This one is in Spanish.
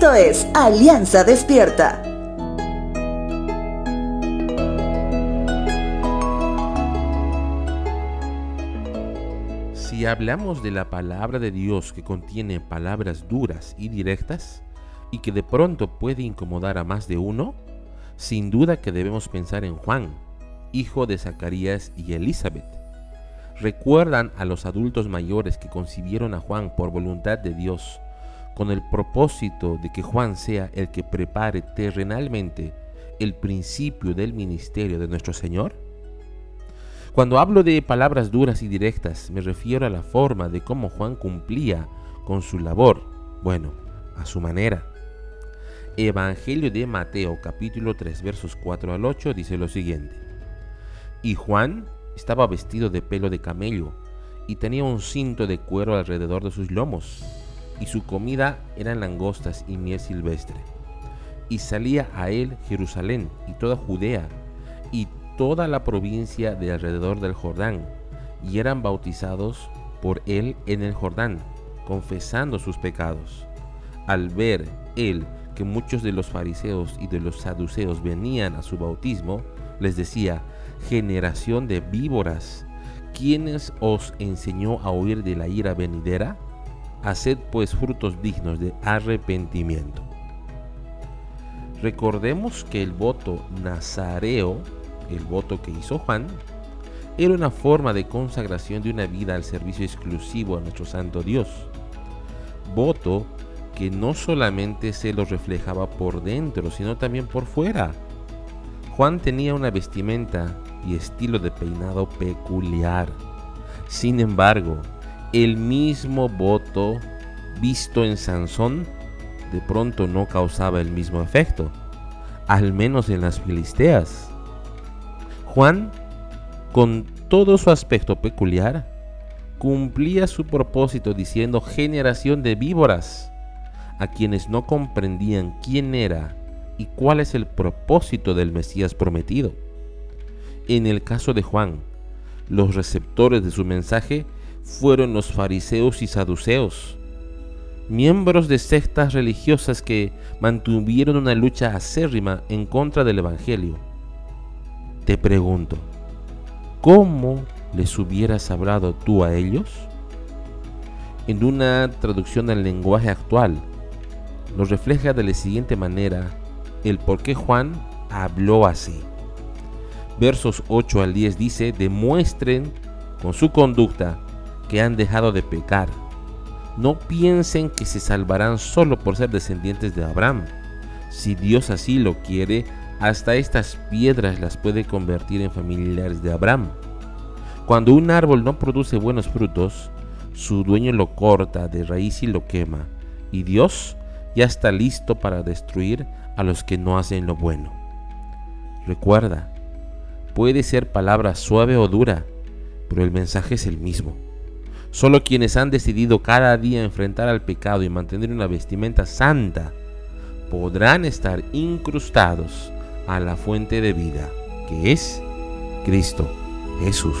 Esto es Alianza Despierta. Si hablamos de la palabra de Dios que contiene palabras duras y directas y que de pronto puede incomodar a más de uno, sin duda que debemos pensar en Juan, hijo de Zacarías y Elizabeth. Recuerdan a los adultos mayores que concibieron a Juan por voluntad de Dios con el propósito de que Juan sea el que prepare terrenalmente el principio del ministerio de nuestro Señor? Cuando hablo de palabras duras y directas, me refiero a la forma de cómo Juan cumplía con su labor, bueno, a su manera. Evangelio de Mateo capítulo 3 versos 4 al 8 dice lo siguiente. Y Juan estaba vestido de pelo de camello y tenía un cinto de cuero alrededor de sus lomos y su comida eran langostas y miel silvestre. Y salía a él Jerusalén y toda Judea y toda la provincia de alrededor del Jordán, y eran bautizados por él en el Jordán, confesando sus pecados. Al ver él que muchos de los fariseos y de los saduceos venían a su bautismo, les decía, generación de víboras, ¿quiénes os enseñó a huir de la ira venidera? Haced pues frutos dignos de arrepentimiento. Recordemos que el voto nazareo, el voto que hizo Juan, era una forma de consagración de una vida al servicio exclusivo a nuestro Santo Dios. Voto que no solamente se lo reflejaba por dentro, sino también por fuera. Juan tenía una vestimenta y estilo de peinado peculiar. Sin embargo, el mismo voto visto en Sansón de pronto no causaba el mismo efecto, al menos en las filisteas. Juan, con todo su aspecto peculiar, cumplía su propósito diciendo generación de víboras, a quienes no comprendían quién era y cuál es el propósito del Mesías prometido. En el caso de Juan, los receptores de su mensaje fueron los fariseos y saduceos, miembros de sectas religiosas que mantuvieron una lucha acérrima en contra del Evangelio. Te pregunto, ¿cómo les hubieras hablado tú a ellos? En una traducción al lenguaje actual, nos refleja de la siguiente manera el por qué Juan habló así. Versos 8 al 10 dice, demuestren con su conducta que han dejado de pecar. No piensen que se salvarán solo por ser descendientes de Abraham. Si Dios así lo quiere, hasta estas piedras las puede convertir en familiares de Abraham. Cuando un árbol no produce buenos frutos, su dueño lo corta de raíz y lo quema, y Dios ya está listo para destruir a los que no hacen lo bueno. Recuerda, puede ser palabra suave o dura, pero el mensaje es el mismo. Solo quienes han decidido cada día enfrentar al pecado y mantener una vestimenta santa podrán estar incrustados a la fuente de vida, que es Cristo Jesús.